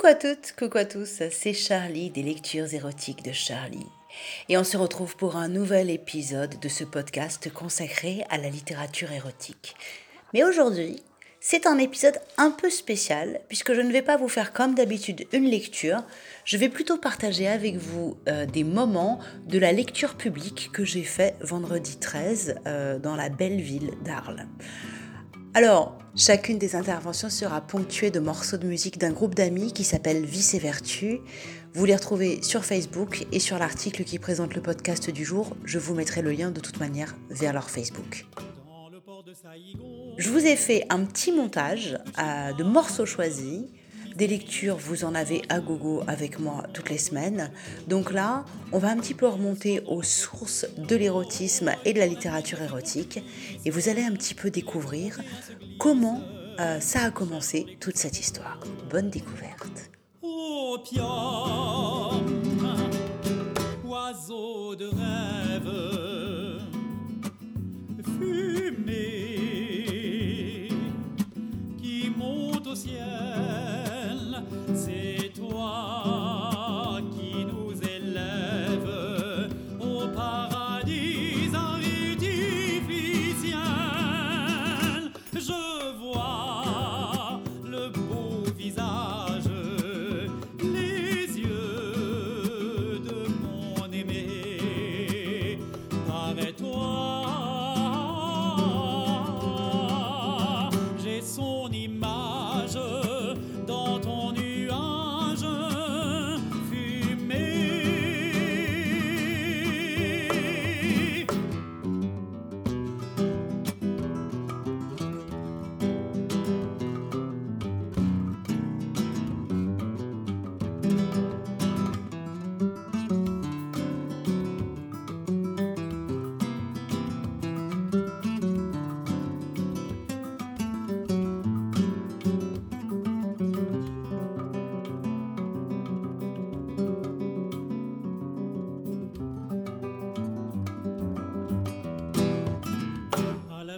Coucou à toutes, coucou à tous, c'est Charlie des lectures érotiques de Charlie. Et on se retrouve pour un nouvel épisode de ce podcast consacré à la littérature érotique. Mais aujourd'hui, c'est un épisode un peu spécial puisque je ne vais pas vous faire comme d'habitude une lecture, je vais plutôt partager avec vous euh, des moments de la lecture publique que j'ai fait vendredi 13 euh, dans la belle ville d'Arles. Alors, chacune des interventions sera ponctuée de morceaux de musique d'un groupe d'amis qui s'appelle Vice et Vertu. Vous les retrouvez sur Facebook et sur l'article qui présente le podcast du jour. Je vous mettrai le lien de toute manière vers leur Facebook. Je vous ai fait un petit montage euh, de morceaux choisis des lectures, vous en avez à gogo avec moi toutes les semaines. Donc là, on va un petit peu remonter aux sources de l'érotisme et de la littérature érotique. Et vous allez un petit peu découvrir comment euh, ça a commencé, toute cette histoire. Bonne découverte.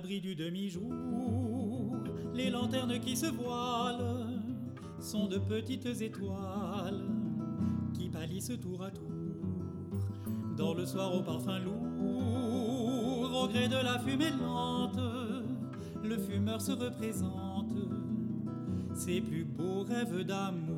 Du demi-jour, les lanternes qui se voilent sont de petites étoiles qui pâlissent tour à tour. Dans le soir au parfum lourd, au gré de la fumée lente, le fumeur se représente ses plus beaux rêves d'amour.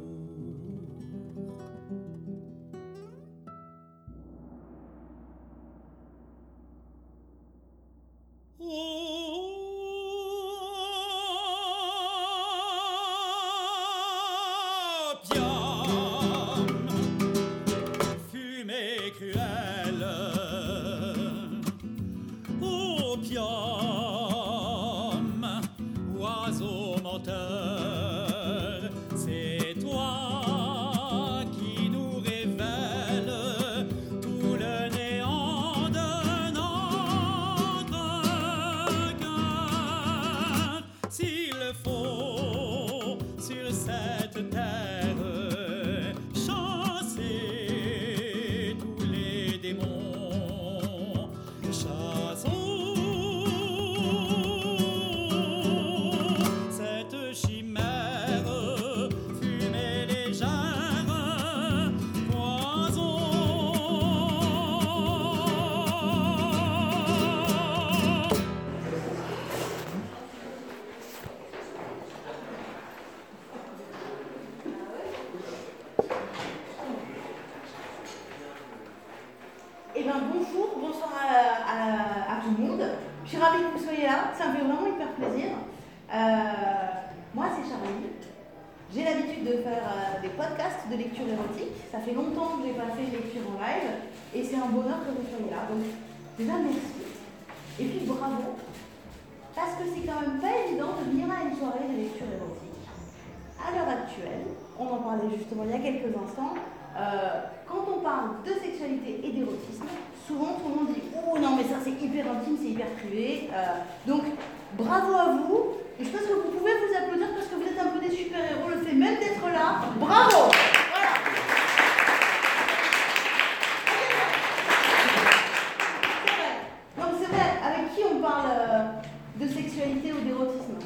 De sexualité ou d'érotisme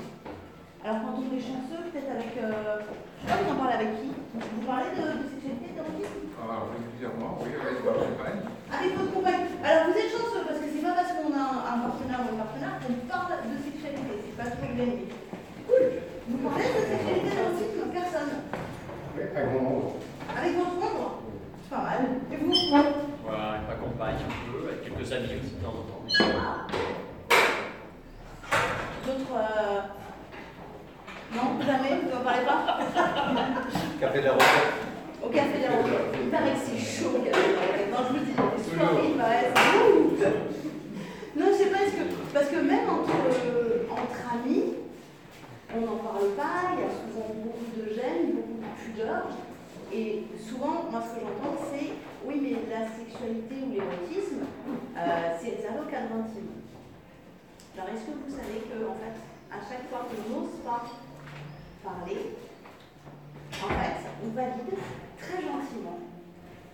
Alors quand on est chanceux, peut-être avec... Euh, je sais pas, vous en parlez avec qui? Vous parlez de, de sexualité, d'érotisme? Alors régulièrement, oui, avec ma compagne. Avec votre compagne. Alors vous êtes chanceux parce que c'est pas parce qu'on a un partenaire ou une partenaire qu'on parle de sexualité. C'est pas toujours bien aimé. Cool. Vous parlez de sexualité, d'érotisme, personne. Oui, avec mon monde. Avec votre membre C'est pas mal. Et vous? Voilà, avec ma compagne un peu, avec quelques amis aussi de temps en temps. D'autres. Euh... Non, jamais, vous n'en parlez pas Café de la. Au café de la. Il paraît que c'est chaud au café de la. Non, je vous dis, les soirées, il ouh. Non, je sais pas, est-ce que. Parce que même entre, euh, entre amis, on n'en parle pas, il y a souvent beaucoup de gêne, beaucoup de pudeur. Et souvent, moi, ce que j'entends, c'est oui, mais la sexualité ou l'érotisme, euh, c'est réservé au cadre intime. Alors, est-ce que vous savez que, en fait, à chaque fois qu'on n'ose pas en fait, on valide très gentiment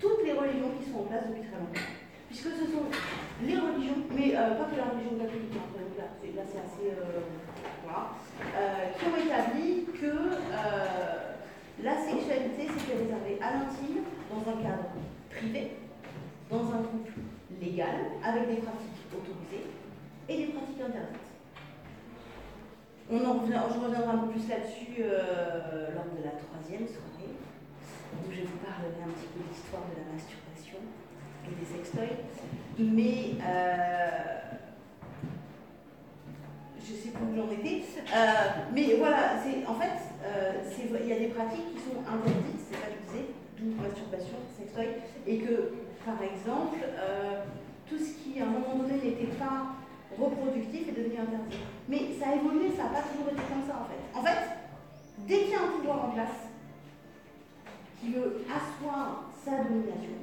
toutes les religions qui sont en place depuis très longtemps. Puisque ce sont les religions, mais euh, pas que la religion catholique, hein, là, là c'est assez. Euh, voilà, euh, qui ont établi que la sexualité c'était réservé à l'intime, dans un cadre privé, dans un couple légal, avec des pratiques autorisées et des pratiques interdites. On en revient, je reviendrai un peu plus là-dessus euh, lors de la troisième soirée, où je vous parlerai un petit peu de l'histoire de la masturbation et des sextoys. Mais euh, je sais plus où j'en étais. Euh, mais voilà, en fait, il y a des pratiques qui sont interdites, c'est pas que je disais, d'où masturbation, sextoy, et que, par exemple, tout ce qui à un moment donné n'était pas reproductif est devenu interdit. Mais ça a évolué, ça n'a pas toujours été comme ça en fait. En fait, dès qu'il y a un pouvoir en place qui veut asseoir sa domination,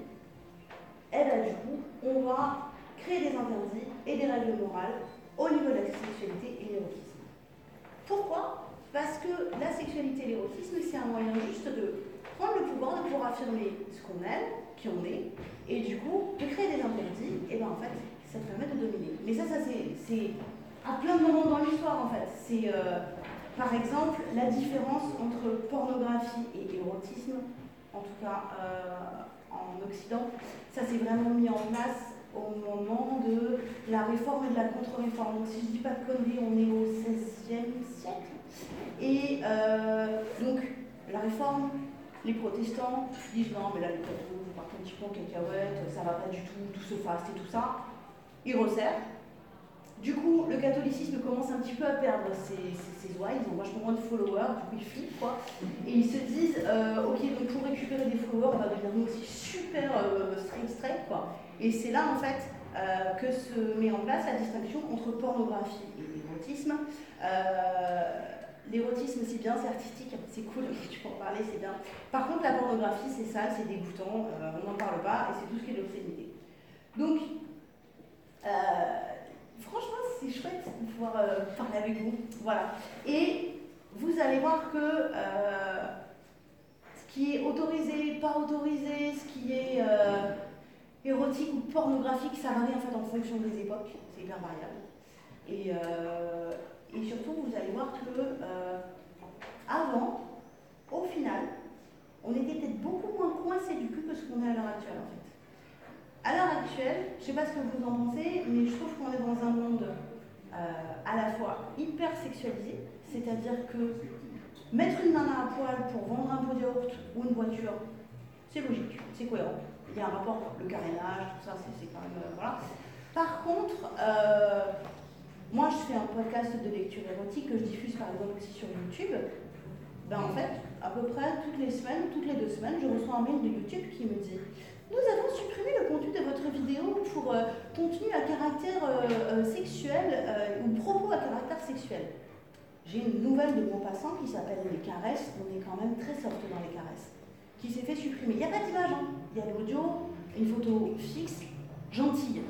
eh bien du coup, on va créer des interdits et des règles morales au niveau de la sexualité et l'érotisme. Pourquoi? Parce que la sexualité et l'érotisme, c'est un moyen juste de prendre le pouvoir, de pouvoir affirmer ce qu'on aime, qui on est, et du coup, de créer des interdits, et bien en fait, ça te permet de dominer. Mais ça, ça c'est à plein de moments dans l'histoire en fait. C'est euh, par exemple la différence entre pornographie et érotisme, en tout cas euh, en Occident. Ça s'est vraiment mis en place au moment de la réforme et de la contre-réforme. Donc si je ne dis pas de conneries, on est au XVIe siècle. Et euh, donc la réforme, les protestants disent non mais là les vous partez un petit peu en cacahuète, ça va pas du tout, tout se fasse et tout ça il resserre. Du coup, le catholicisme commence un petit peu à perdre ses, ses, oies, ils ont vachement moins de followers, du coup ils flippent quoi. Et ils se disent, euh, ok, donc pour récupérer des followers, on va devenir nous aussi super euh, straight quoi. Et c'est là en fait euh, que se met en place la distinction entre pornographie et l'érotisme. l'érotisme c'est bien, c'est artistique, c'est cool, tu peux en parler, c'est bien. Par contre la pornographie c'est sale, c'est dégoûtant, on n'en parle pas et c'est tout ce qui est de l'obscénité. Donc euh, franchement, c'est chouette de pouvoir euh, parler avec vous. Voilà. Et vous allez voir que euh, ce qui est autorisé, pas autorisé, ce qui est érotique ou pornographique, ça varie en fait en fonction des époques. C'est hyper variable. Et, surtout, vous allez voir que avant, au final, on était peut-être beaucoup moins coincé du cul que ce qu'on est à l'heure actuelle. À l'heure actuelle, je ne sais pas ce que vous en pensez, mais je trouve qu'on est dans un monde euh, à la fois hyper sexualisé, c'est-à-dire que mettre une nana à poil pour vendre un pot de yaourt ou une voiture, c'est logique, c'est cohérent. Il y a un rapport, le carénage, tout ça, c'est quand même. Euh, voilà. Par contre, euh, moi je fais un podcast de lecture érotique que je diffuse par exemple aussi sur YouTube. Ben, en fait, à peu près toutes les semaines, toutes les deux semaines, je reçois un mail de YouTube qui me dit nous avons supprimé le contenu de votre vidéo pour euh, contenu à caractère euh, euh, sexuel ou propos à caractère sexuel. J'ai une nouvelle de mon passant qui s'appelle Les caresses. On est quand même très soft dans les caresses. Qui s'est fait supprimer. Il n'y a pas d'image, hein. il y a l'audio, une photo fixe, gentille.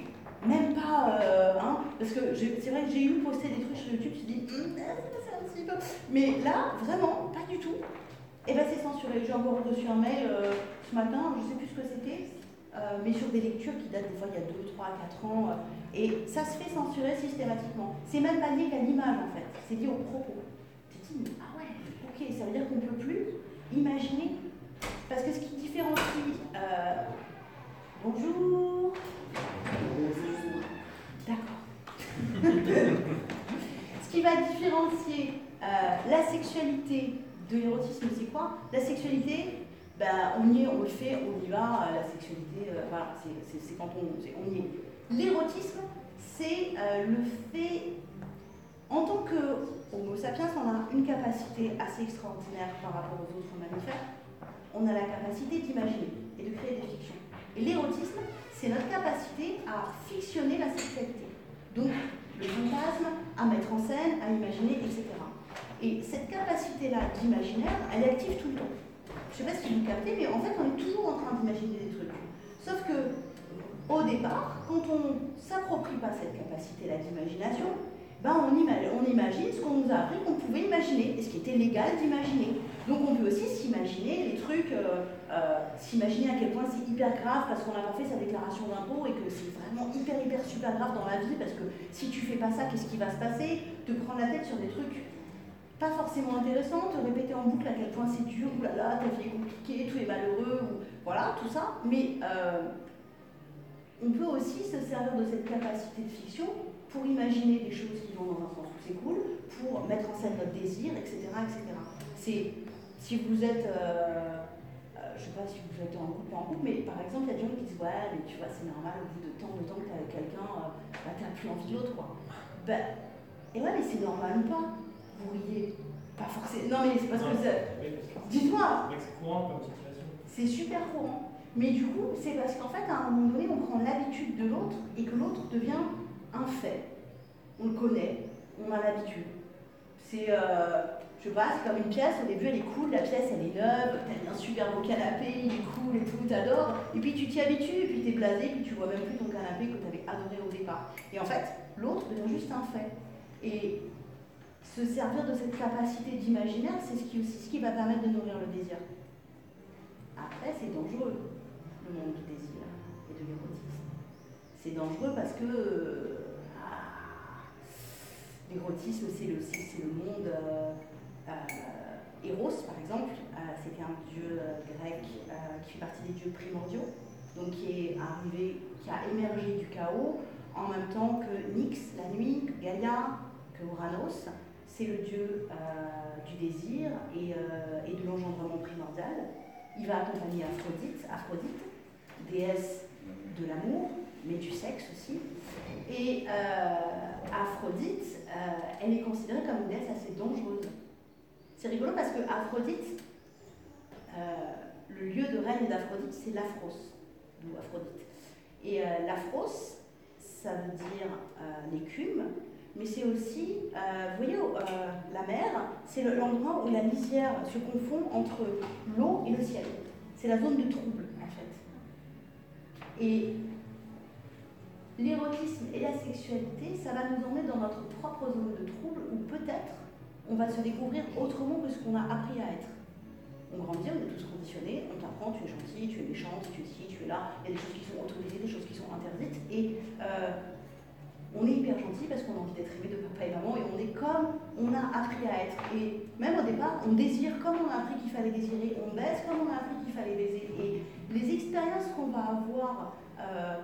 Même pas, hein, parce que c'est vrai que j'ai eu posté des trucs sur YouTube, je me dis, hum, un petit peu. Mais là, vraiment, pas du tout. Et eh bien c'est censuré. J'ai encore reçu un mail ce matin, je ne sais plus ce que c'était, euh, mais sur des lectures qui datent des fois il y a 2, 3, 4 ans. Euh, et ça se fait censurer systématiquement. C'est même pas lié qu'à l'image en fait, c'est lié au propos. Tu te intime. Ah ouais, ok, ça veut dire qu'on ne peut plus imaginer. Parce que ce qui différencie. euh, bonjour. D'accord. ce qui va différencier euh, la sexualité de La sexualité, ben, on y est, on le fait, on y va. euh, La sexualité, euh, voilà, c'est- quand on, on y est. L'érotisme, c'est euh, le fait, en tant que Homo sapiens, on a une capacité assez extraordinaire par rapport aux autres mammifères. On a la capacité d'imaginer et de créer des fictions. Et l'érotisme, c'est notre capacité à fictionner la sexualité. Donc, le fantasme, à mettre en scène, à imaginer, etc. Et cette capacité-là d'imaginaire, elle est active tout le temps. Je ne sais pas si vous captez, mais en fait, on est toujours en train d'imaginer des trucs. Sauf que, au départ, quand on ne s'approprie pas cette capacité-là d'imagination, ben on, ima- on imagine ce qu'on nous a appris qu'on pouvait imaginer, et ce qui était légal d'imaginer. Donc on peut aussi s'imaginer les trucs, euh, euh, s'imaginer à quel point c'est hyper grave parce qu'on n'a pas fait sa déclaration d'impôt et que c'est vraiment hyper hyper super grave dans la vie parce que si tu fais pas ça, qu'est-ce qui va se passer? Te prendre la tête sur des trucs pas forcément intéressants, te répéter en boucle à quel point c'est dur, oulala, ta vie est compliquée, tout est malheureux, ou voilà, tout ça. Mais euh, on peut aussi se servir de cette capacité de fiction pour imaginer des choses qui vont dans un sens où c'est cool, pour mettre en scène notre désir, etc. etc. C'est, si vous êtes, euh, euh, je sais pas si vous êtes en couple ou en couple, mais par exemple, il y a des gens qui disent Ouais, mais tu vois, c'est normal, au bout de tant de temps que tu avec quelqu'un, euh, bah, tu n'as plus envie de l'autre, quoi. Ben, et ouais, mais c'est normal ou pas Pas forcément. Non, mais c'est parce parce que vrai que c'est courant comme situation. c'est super courant. Mais du coup, c'est parce qu'en fait, à un moment donné, on prend l'habitude de l'autre et que l'autre devient un fait. On le connaît, on a l'habitude. C'est, euh, je sais pas, c'est comme une pièce, au début elle est cool, la pièce elle est neuve, t'as un super beau canapé, il est cool et tout, t'adores, et puis tu t'y habitues, et puis t'es blasé, et puis tu vois même plus ton canapé que t'avais adoré au départ. Et en fait, l'autre devient juste un fait. Et se servir de cette capacité d'imaginaire, c'est ce qui, aussi ce qui va permettre de nourrir le désir. Après, c'est dangereux, le monde du désir et de l'érotisme. C'est dangereux parce que euh, ah, l'érotisme, c'est le, monde. euh, euh, Eros, par exemple, c'était un dieu grec qui fait partie des dieux primordiaux, donc qui est arrivé, qui a émergé du chaos en même temps que Nyx, la nuit, que Gaïa, que Uranos. C'est le dieu euh, du désir et, euh, et de l'engendrement primordial. Il va accompagner Aphrodite, Aphrodite, déesse de l'amour, mais du sexe aussi. Et euh, Aphrodite, elle est considérée comme une déesse assez dangereuse. C'est rigolo parce que Aphrodite, le lieu de règne d'Aphrodite, c'est l'Aphros, Aphrodite. Et l'Aphros, ça veut dire l'écume, mais c'est aussi, euh, vous voyez, euh, la mer, c'est le- l'endroit où la lisière se confond entre l'eau et le ciel. C'est la zone de trouble, en fait. Et l'érotisme et la sexualité, ça va nous emmener dans notre propre zone de trouble où peut-être on va se découvrir autrement que ce qu'on a appris à être. On grandit, on est tous conditionnés, on t'apprend, tu es gentil, tu es méchante, tu es ci, tu es là, il y a des choses qui sont autorisées, des choses qui sont interdites, et euh, on est hyper gentil parce qu'on a envie d'être aimé de papa et maman, et on est comme on a appris à être. Et même au départ, on désire comme on a appris qu'il fallait désirer, on baise comme on a appris qu'il fallait baiser. Et les expériences qu'on va avoir euh,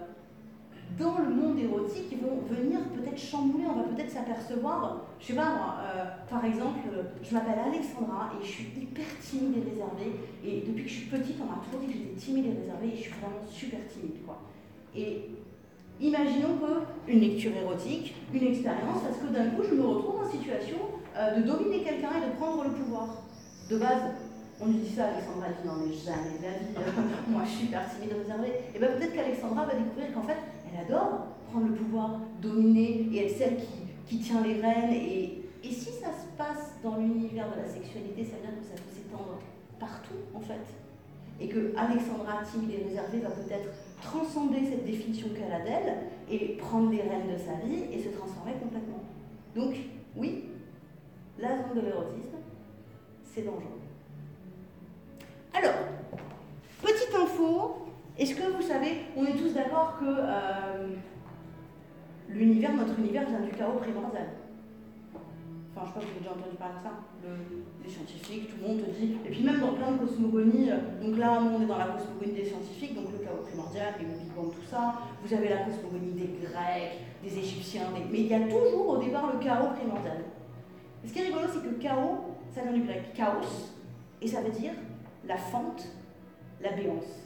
dans le monde érotique vont venir peut-être chambouler, on va peut-être s'apercevoir, je sais pas moi, euh, par exemple, je m'appelle Alexandra et je suis hyper timide et réservée. Et depuis que je suis petite, on m'a toujours dit que j'étais timide et réservée et je suis vraiment super timide. quoi. Imaginons que une lecture érotique, une expérience, parce que d'un coup je me retrouve en situation euh, de dominer quelqu'un et de prendre le pouvoir. De base, on lui dit ça, Alexandra elle dit non mais jamais de la vie, moi je suis hyper timide et réservée. Et bien peut-être qu'Alexandra va découvrir qu'en fait elle adore prendre le pouvoir, dominer et être celle qui, qui tient les rênes. Et, et si ça se passe dans l'univers de la sexualité, ça veut dire que ça peut s'étendre partout en fait. Et que Alexandra, timide et réservée, va peut-être transcender cette définition qu'elle a d'elle et prendre les rênes de sa vie et se transformer complètement. Donc, oui, la zone de l'érotisme, c'est dangereux. Alors, petite info, est-ce que vous savez, on est tous d'accord que euh, l'univers, notre univers vient du chaos primordial Je pas si vous avez déjà entendu parler de ça. Le- les scientifiques, tout le monde te dit. Et puis même dans plein de cosmogonies, euh, donc là, on est dans la cosmogonie des scientifiques, donc le chaos primordial et le Big Bang, tout ça. Vous avez la cosmogonie des Grecs, des Égyptiens, mais il y a toujours au départ le chaos primordial. Et ce qui est rigolo, c'est que chaos, ça vient du grec chaos, et ça veut dire la fente, la béance.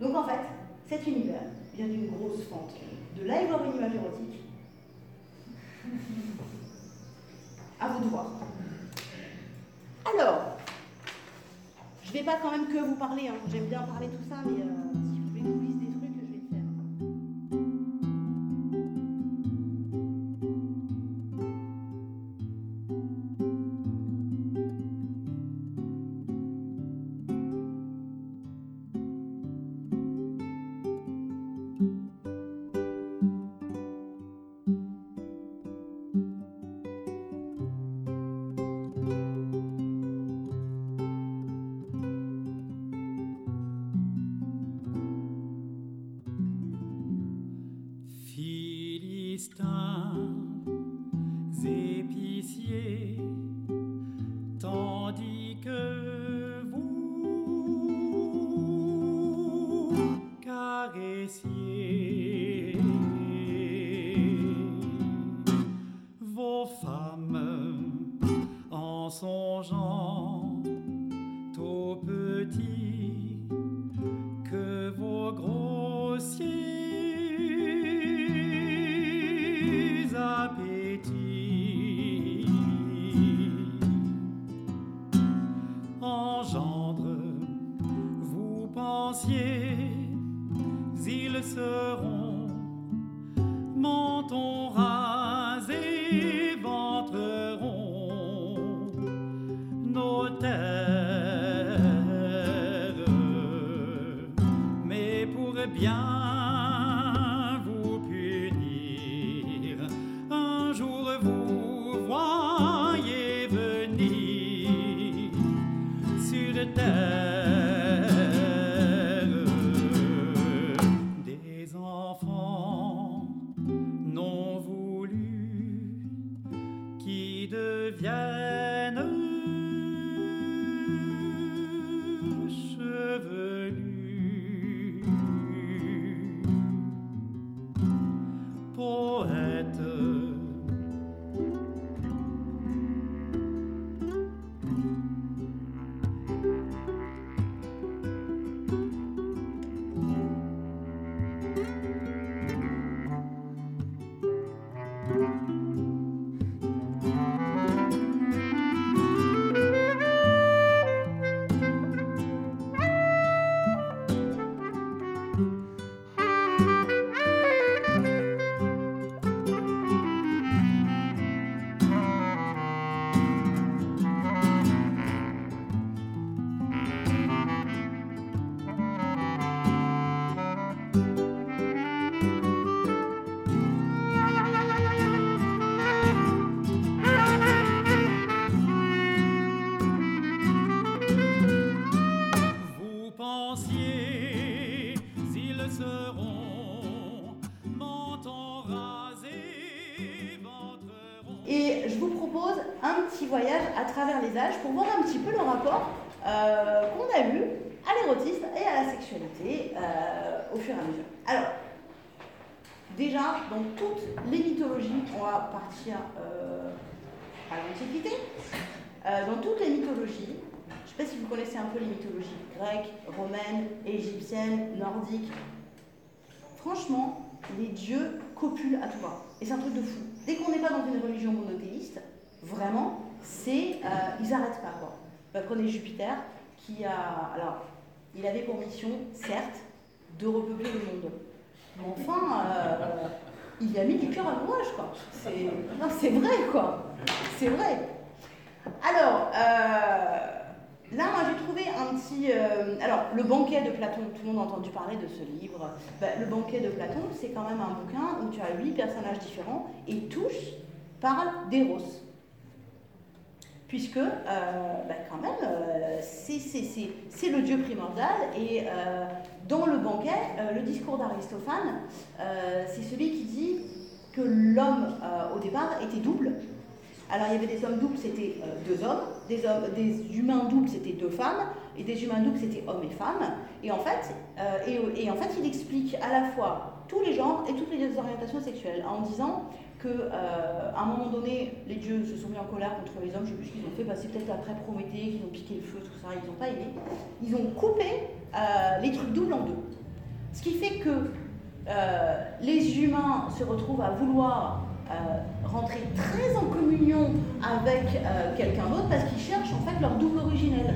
Donc en fait, cet univers vient d'une grosse fente. De là, il va une image érotique. À vous de voir. Alors, je vais pas quand même que vous parler, hein. j'aime bien parler tout ça, mais euh, si et à la sexualité euh, au fur et à mesure. Alors, déjà, dans toutes les mythologies, on va partir euh, à l'Antiquité. Euh, dans toutes les mythologies, je ne sais pas si vous connaissez un peu les mythologies grecques, romaines, égyptiennes, nordiques. Franchement, les dieux copulent à tout va. Et c'est un truc de fou. Dès qu'on n'est pas dans une religion monothéiste, vraiment, c'est. ils n'arrêtent pas quoi. Bah, prenez Jupiter, qui a. Alors, il avait pour mission, certes, de repeupler le monde. Mais enfin, euh, il a mis du cœur à l'ouvrage, quoi. C'est vrai, quoi. C'est vrai. Alors, euh, là, moi, j'ai trouvé un petit... euh, alors, le banquet de Platon, tout le monde a entendu parler de ce livre. Bah, le banquet de Platon, c'est quand même un bouquin où tu as huit personnages différents et tous parlent d'Eros. Puisque, euh, bah, quand même, euh, c'est- le dieu primordial et euh, dans le banquet, le discours d'Aristophane, c'est celui qui dit que l'homme, au départ, était double. Alors il y avait des hommes doubles, c'était deux hommes, des, hommes, des humains doubles, c'était deux femmes, et des humains doubles, c'était hommes et femmes. Et en, fait, euh, et, en fait, il explique à la fois tous les genres et toutes les orientations sexuelles en disant qu'à euh, un moment donné, les dieux se sont mis en colère contre les hommes, je ne sais plus ce qu'ils ont fait, c'est peut-être après Prométhée, qu'ils ont piqué le feu, tout ça, ils n'ont pas aimé. Ils ont coupé euh, les trucs doubles en deux. Ce qui fait que euh, les humains se retrouvent à vouloir rentrer très en communion avec quelqu'un d'autre parce qu'ils cherchent en fait leur double originel.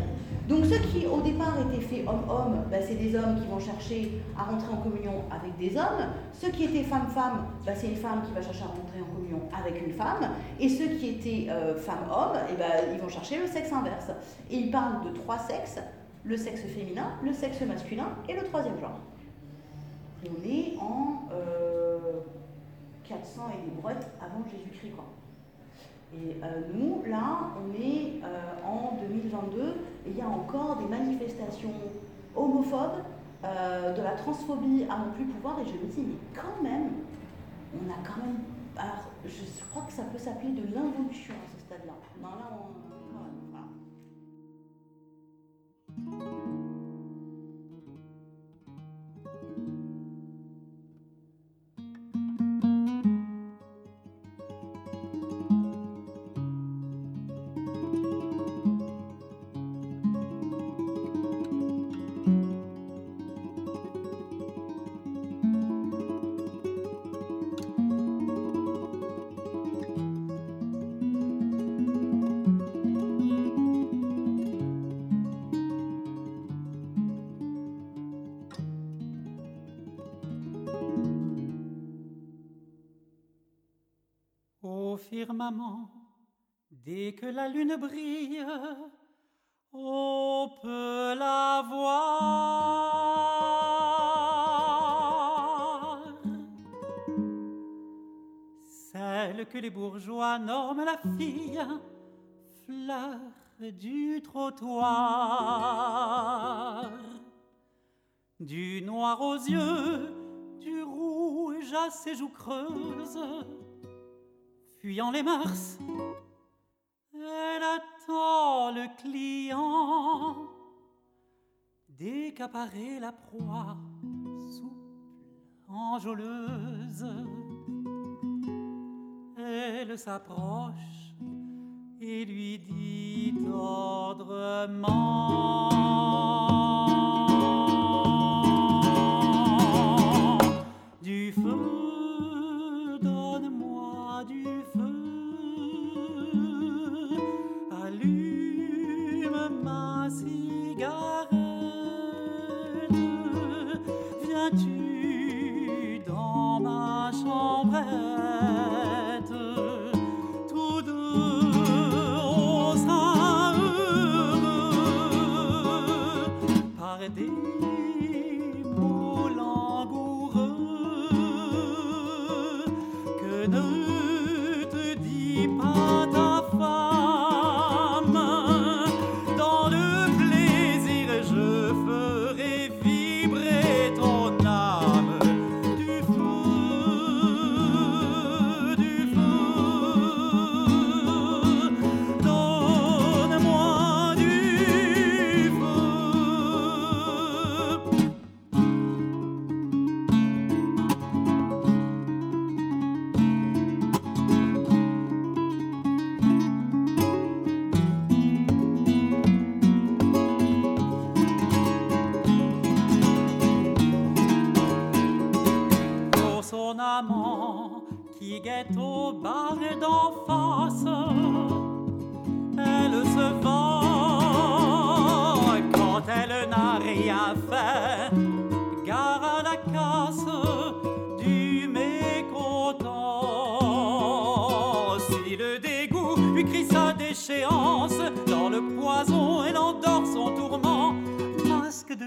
Donc ceux qui au départ étaient faits homme-homme, ben, c'est des hommes qui vont chercher à rentrer en communion avec des hommes. Ceux qui étaient femme-femme, ben, c'est une femme qui va chercher à rentrer en communion avec une femme. Et ceux qui étaient euh, femme-homme, eh ben, ils vont chercher le sexe inverse. Et ils parlent de trois sexes, le sexe féminin, le sexe masculin et le troisième genre. Et on est en 400 euh, et des brouettes avant Jésus-Christ. quoi. Et euh, nous, là, on est euh, en 2022 et il y a encore des manifestations homophobes, euh, de la transphobie à non plus pouvoir. Et je me dis, mais quand même, on a quand même. Alors, je crois que ça peut s'appeler de l'involution à ce stade-là. Dès que la lune brille, on peut la voir. Celle que les bourgeois nomment la fille, fleur du trottoir. Du noir aux yeux, du rouge à ses joues creuses fuyant les mœurs, elle attend le client, décaparer la proie, souple, enjôleuse. Elle s'approche et lui dit tendrement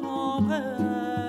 chanterait.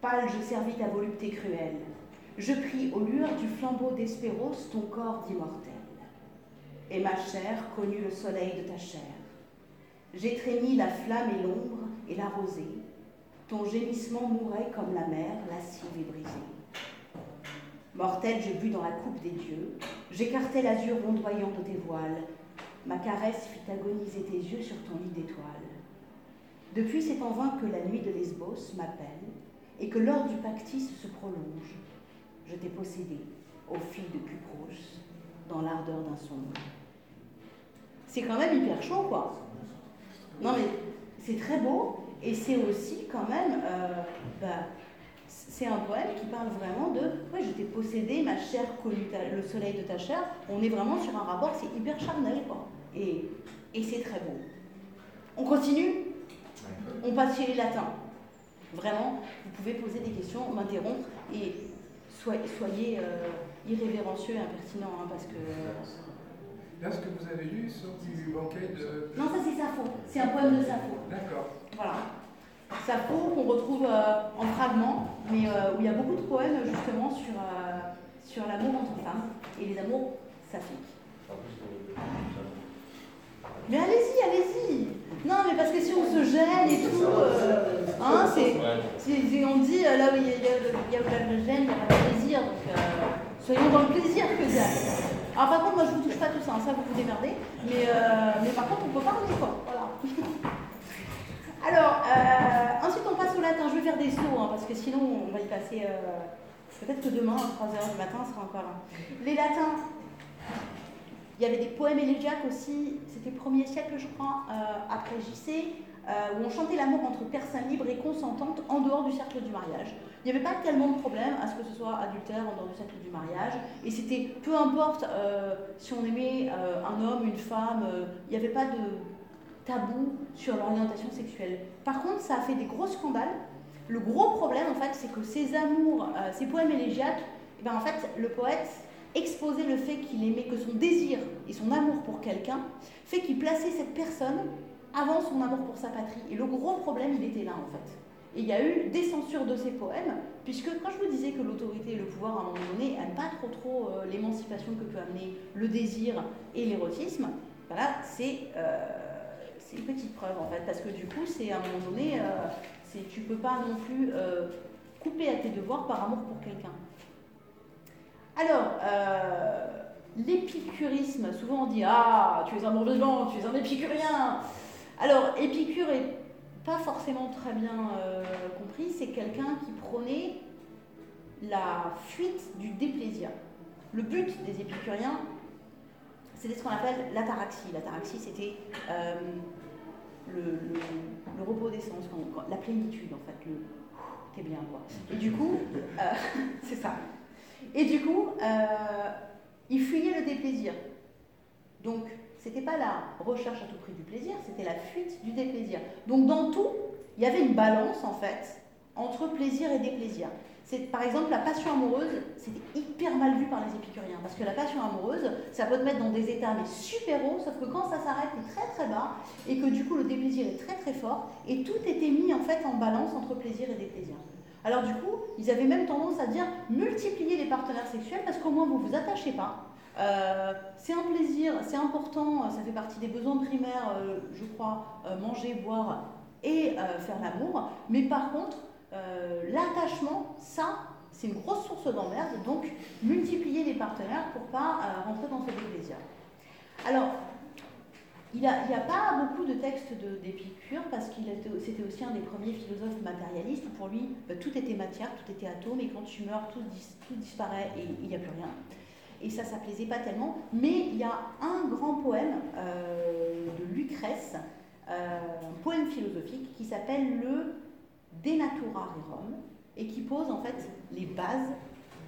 Pâle, je servis ta volupté cruelle. Je pris aux lueurs du flambeau d'Espéros ton corps d'immortel. Et ma chair connut le soleil de ta chair. J'étreignis la flamme et l'ombre et la rosée. Ton gémissement mourait comme la mer, lascive et brisée. Mortel, je bus dans la coupe des dieux. J'écartai l'azur ondoyant de tes voiles. Ma caresse fit agoniser tes yeux sur ton lit d'étoiles. Depuis, c'est en vain que la nuit de Lesbos m'appelle et que l'heure du pactis se prolonge. Je t'ai possédé, ô fille de Cupros, dans l'ardeur d'un songe. C'est quand même hyper chaud, quoi. Non, mais c'est très beau et c'est aussi quand même. euh, bah, c'est un poème qui parle vraiment de ouais, je t'ai possédé, ma chair le soleil de ta chair. On est vraiment sur un rapport, c'est hyper charnel, quoi. Et, et c'est très beau. On continue? On passe chez les latins. Vraiment, vous pouvez poser des questions, m'interrompre et soyez, soyez euh, irrévérencieux et impertinents, hein, parce que. euh, Là, ce que vous avez lu sur du banquet de. Non, ça c'est Sappho. C'est un poème de Sappho. D'accord. Voilà. Sappho qu'on retrouve euh, en fragments, mais euh, où il y a beaucoup de poèmes justement sur, euh, sur l'amour entre femmes et les amours saphiques. Mais allez-y, allez-y Non, mais parce que si on se gêne et tout, euh, hein, c'est, on dit euh, là où il y a, il y a- de gêne, il y a de plaisir. Donc euh, soyons dans le plaisir que dire. Alors par contre, moi je vous touche pas tout ça, hein, ça vous vous démerdez. Mais, mais par contre, on peut parler quoi. Voilà. Alors, ensuite on passe au latin. Je vais faire des sauts, hein, parce que sinon on va y passer. Peut-être que demain, à 3h du matin, on sera encore. Les latins, il y avait des poèmes élégiaques aussi, c'était le 1er siècle, je crois, euh, après JC, euh, où on chantait l'amour entre personnes libres et consentantes en dehors du cercle du mariage. Il n'y avait pas tellement de problème à ce que ce soit adultère en dehors du cercle du mariage, et c'était peu importe euh, si on aimait un homme, une femme, il n'y avait pas de tabou sur l'orientation sexuelle. Par contre, ça a fait des gros scandales. Le gros problème, en fait, c'est que ces amours, ces poèmes élégiaques, eh ben, en fait, le poète exposait le fait qu'il aimait que son désir et son amour pour quelqu'un fait qu'il plaçait cette personne avant son amour pour sa patrie. Et le gros problème, il était là, en fait. Et il y a eu des censures de ces poèmes, puisque quand je vous disais que l'autorité et le pouvoir, à un moment donné, n'aiment pas trop trop euh, l'émancipation que peut amener le désir et l'érotisme, voilà, c'est euh, une petite preuve, en fait, parce que du coup, c'est à un moment donné, euh, tu peux pas non plus euh, couper à tes devoirs par amour pour quelqu'un. Alors, euh, l'épicurisme, souvent on dit Ah, tu es un bon vivant, tu es un épicurien. Alors, Épicure est pas forcément très bien euh, compris, c'est quelqu'un qui prônait la fuite du déplaisir. Le but des épicuriens, c'était ce qu'on appelle l'ataraxie. L'ataraxie, c'était euh, le, repos des sens, la plénitude en fait, le t'es bien quoi. Et du coup, c'est ça. Et du coup, euh, il fuyait le déplaisir. Donc, c'était pas la recherche à tout prix du plaisir, c'était la fuite du déplaisir. Donc, dans tout, il y avait une balance en fait entre plaisir et déplaisir. C'est par exemple la passion amoureuse, c'était hyper mal vu par les épicuriens parce que la passion amoureuse, ça peut te mettre dans des états mais super hauts, sauf que quand ça s'arrête, c'est très très bas et que du coup le déplaisir est très très fort et tout était mis en fait en balance entre plaisir et déplaisir. Alors du coup, ils avaient même tendance à dire multiplier les partenaires sexuels parce qu'au moins vous vous attachez pas. Euh, c'est un plaisir, c'est important, ça fait partie des besoins primaires, euh, je crois, euh, manger, boire et faire l'amour. Mais par contre, l'attachement, ça, c'est une grosse source d'emmerde. Donc, multiplier les partenaires pour pas rentrer dans ce déplaisir. Alors, il n'y a, pas beaucoup de textes d'Épicure parce qu'il c'était aussi un des premiers philosophes matérialistes pour lui euh, tout était matière, tout était atome et quand tu meurs tout, disparaît et il n'y a plus rien. Et ça, ça plaisait pas tellement. Mais il y a un grand poème euh, de Lucrèce, euh, un poème philosophique qui s'appelle le De Natura Rerum et qui pose en fait les bases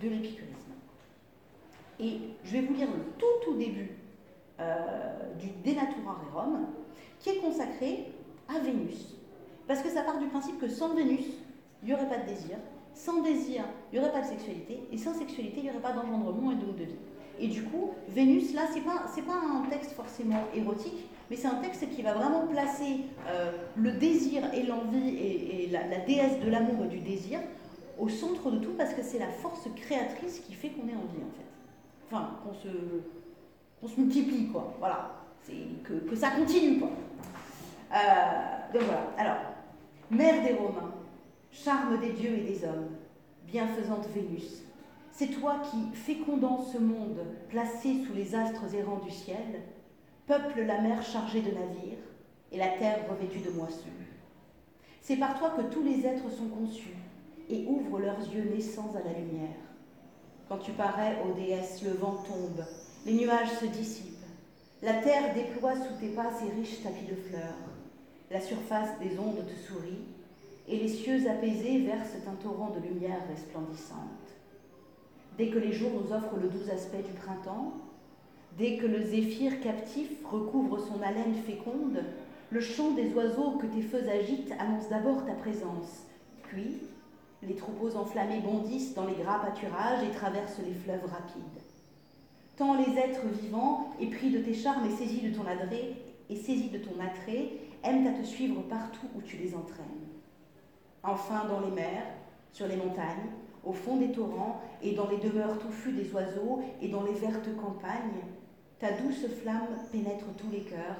de l'épicurisme. Et je vais vous lire le tout tout début du De Natura Rerum, qui est consacré à Vénus. Parce que ça part du principe que sans Vénus, il n'y aurait pas de désir. Sans désir, il n'y aurait pas de sexualité. Et sans sexualité, il n'y aurait pas d'engendrement et donc de vie. Et du coup, Vénus, là, ce n'est pas, pas un texte forcément érotique, mais c'est un texte qui va vraiment placer euh, le désir et l'envie et, la, la, déesse de l'amour et du désir au centre de tout parce que c'est la force créatrice qui fait qu'on est en vie, en fait. Enfin, qu'on se, on se multiplie, quoi. Voilà. Que, ça continue, quoi. Euh, donc voilà. Alors, mère des Romains, charme des dieux et des hommes, bienfaisante Vénus, c'est toi qui, fécondant ce monde placé sous les astres errants du ciel, peuple la mer chargée de navires et la terre revêtue de moissons. C'est par toi que tous les êtres sont conçus et ouvrent leurs yeux naissants à la lumière. Quand tu parais, ô déesse, le vent tombe les nuages se dissipent. La terre déploie sous tes pas ses riches tapis de fleurs. La surface des ondes te sourit, et les cieux apaisés versent un torrent de lumière resplendissante. Dès que les jours nous offrent le doux aspect du printemps, dès que le zéphyr captif recouvre son haleine féconde, le chant des oiseaux que tes feux agitent annonce d'abord ta présence. Puis, les troupeaux enflammés bondissent dans les gras pâturages et traversent les fleuves rapides tant les êtres vivants, épris de tes charmes et saisis de ton attrait, et saisis de ton attrait, aiment à te suivre partout où tu les entraînes. Enfin, dans les mers, sur les montagnes, au fond des torrents, et dans les demeures touffues des oiseaux, et dans les vertes campagnes, ta douce flamme pénètre tous les cœurs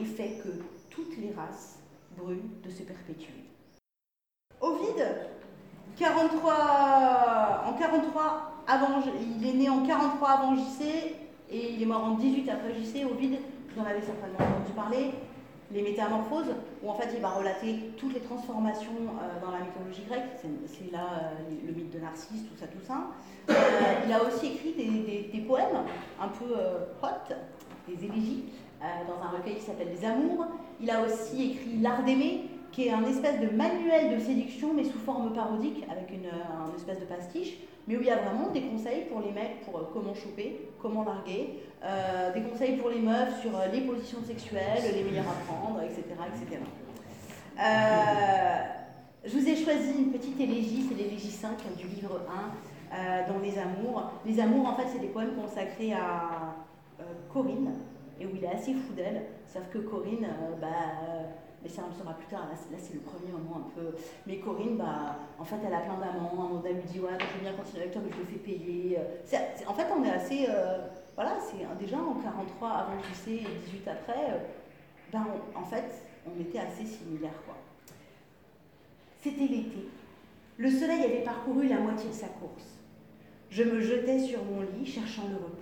et fait que toutes les races brûlent de se perpétuer. Ovide, 43, en 43 il est né en 43 avant JC et il est mort en 18 après JC, Ovide, vous en avez certainement entendu parler, les métamorphoses, où en fait il va relater toutes les transformations euh, dans la mythologie grecque, c'est là euh, le mythe de Narcisse, tout ça, tout ça. Euh, il a aussi écrit des, poèmes un peu hot, des élégies, dans un recueil qui s'appelle Les Amours. Il a aussi écrit L'Art d'aimer, qui est un espèce de manuel de séduction, mais sous forme parodique, avec une, un espèce de pastiche, mais où il y a vraiment des conseils pour les mecs pour euh, comment choper, comment larguer, euh, des conseils pour les meufs sur euh, les positions sexuelles, les meilleures à prendre, etc. etc. je vous ai choisi une petite élégie, c'est l'élégie 5 du livre 1, dans Les Amours. Les Amours, en fait, c'est des poèmes consacrés à Corinne, et où il est assez fou d'elle, sauf que Corinne, bah, mais ça on le saura plus tard, là, c'est le premier moment un peu. Mais Corinne, bah, en fait elle a plein d'amants, un homme lui dit ouais je veux bien continuer avec toi mais je le fais payer. en fait on est assez, euh, voilà, c'est déjà en 43 avant JC et 18 après, euh, ben en fait on était assez similaires quoi. C'était l'été, le soleil avait parcouru la moitié de sa course. Je me jetais sur mon lit cherchant le repos.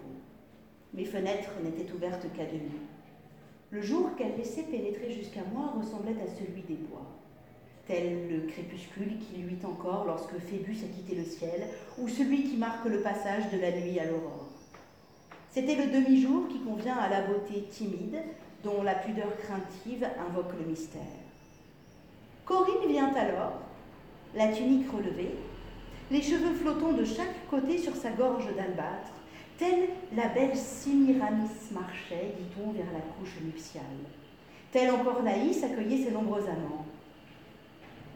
Mes fenêtres n'étaient ouvertes qu'à demi. Le jour qu'elle laissait pénétrer jusqu'à moi ressemblait à celui des bois, tel le crépuscule qui luit encore lorsque Phébus a quitté le ciel, ou celui qui marque le passage de la nuit à l'aurore. C'était le demi-jour qui convient à la beauté timide, dont la pudeur craintive invoque le mystère. Corinne vient alors, la tunique relevée, les cheveux flottant de chaque côté sur sa gorge d'albâtre, Telle la belle Sémiramis marchait, dit-on, vers la couche nuptiale. Telle encore Laïs accueillait ses nombreux amants.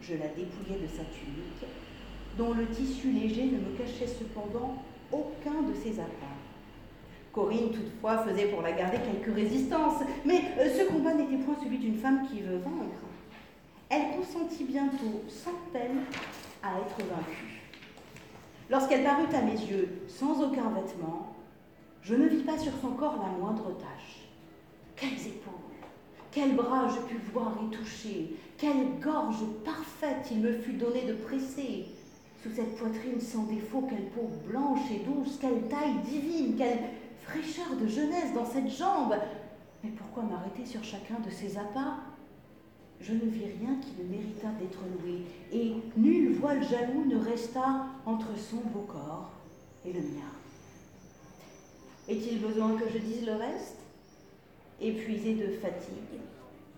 Je la dépouillais de sa tunique dont le tissu léger ne me cachait cependant aucun de ses apparts. Corinne, toutefois, faisait pour la garder quelques résistances, mais euh, ce combat n'était point celui d'une femme qui veut vaincre. Elle consentit bientôt, sans peine, à être vaincue. Lorsqu'elle parut à mes yeux, sans aucun vêtement, je ne vis pas sur son corps la moindre tache. Quelles épaules, quels bras je pus voir et toucher, quelle gorge parfaite il me fut donné de presser. Sous cette poitrine sans défaut, quelle peau blanche et douce, quelle taille divine, quelle fraîcheur de jeunesse dans cette jambe. Mais pourquoi m'arrêter sur chacun de ces appâts Je ne vis rien qui ne méritât d'être loué, et nul voile jaloux ne resta entre son beau corps et le mien. Est-il besoin que je dise le reste? Épuisés de fatigue,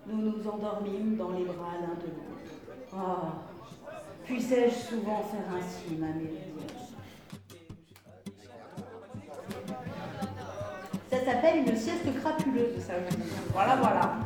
nous nous endormîmes dans les bras l'un de l'autre. Ah, puissais-je souvent faire ainsi, ma méridienne Ça s'appelle une sieste crapuleuse, ça. Voilà, voilà.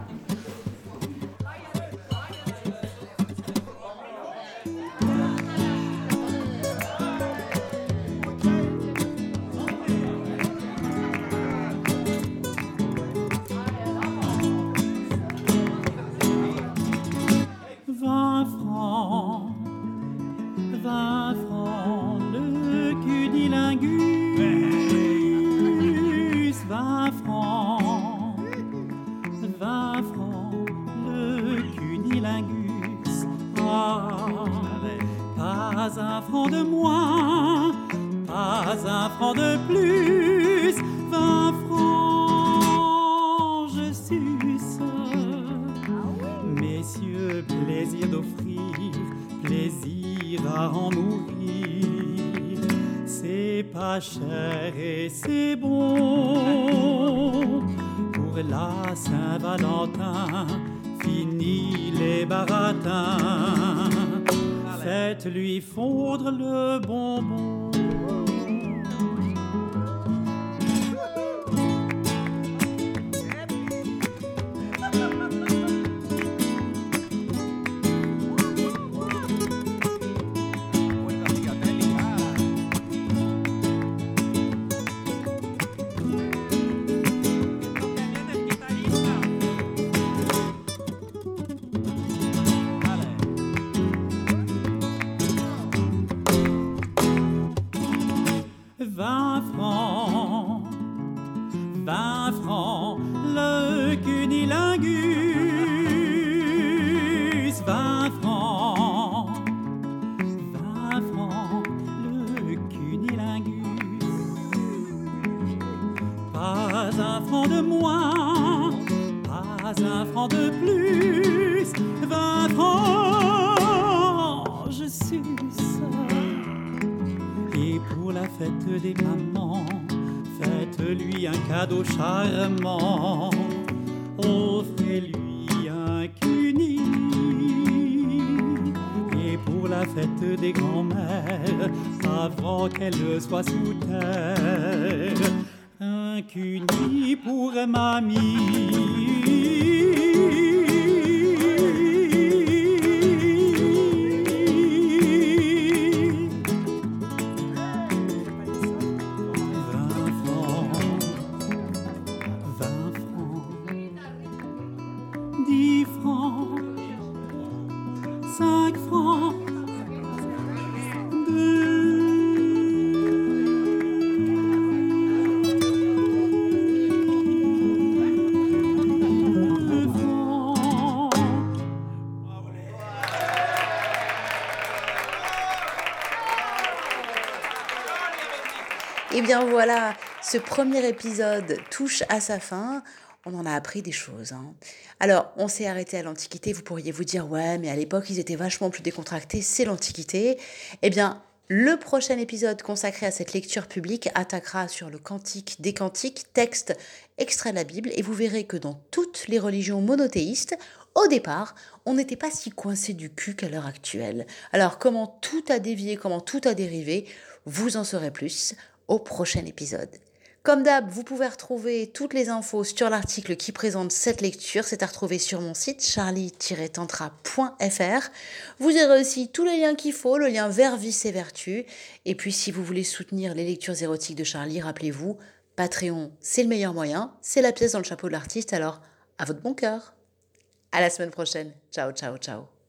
Vingt francs, le cunilingus. Vingt francs, vingt francs, le cunilingus. Pas un franc de moins, pas un franc de plus. Vingt francs, je suce. Et pour la fête des mamans, faites-lui un cadeau charmant. Offrez-lui un cuni. Et pour la fête des grands-mères, avant qu'elle soit sous terre, un cuni pour mamie. Eh bien voilà, ce premier épisode touche à sa fin. On en a appris des choses. hein. Alors, on s'est arrêté à l'Antiquité. Vous pourriez vous dire, ouais, mais à l'époque, ils étaient vachement plus décontractés. C'est l'Antiquité. Eh bien, le prochain épisode consacré à cette lecture publique attaquera sur le cantique des cantiques, texte extrait de la Bible. Et vous verrez que dans toutes les religions monothéistes, au départ, on n'était pas si coincé du cul qu'à l'heure actuelle. Alors, comment tout a dévié, comment tout a dérivé, vous en saurez plus au prochain épisode. Comme d'hab, vous pouvez retrouver toutes les infos sur l'article qui présente cette lecture. C'est à retrouver sur mon site charlie-tantra.fr. Vous aurez aussi tous les liens qu'il faut, le lien vers Vice et Vertu. Et puis, si vous voulez soutenir les lectures érotiques de Charlie, rappelez-vous, Patreon, c'est le meilleur moyen. C'est la pièce dans le chapeau de l'artiste. Alors, à votre bon cœur. À la semaine prochaine. Ciao, ciao, ciao.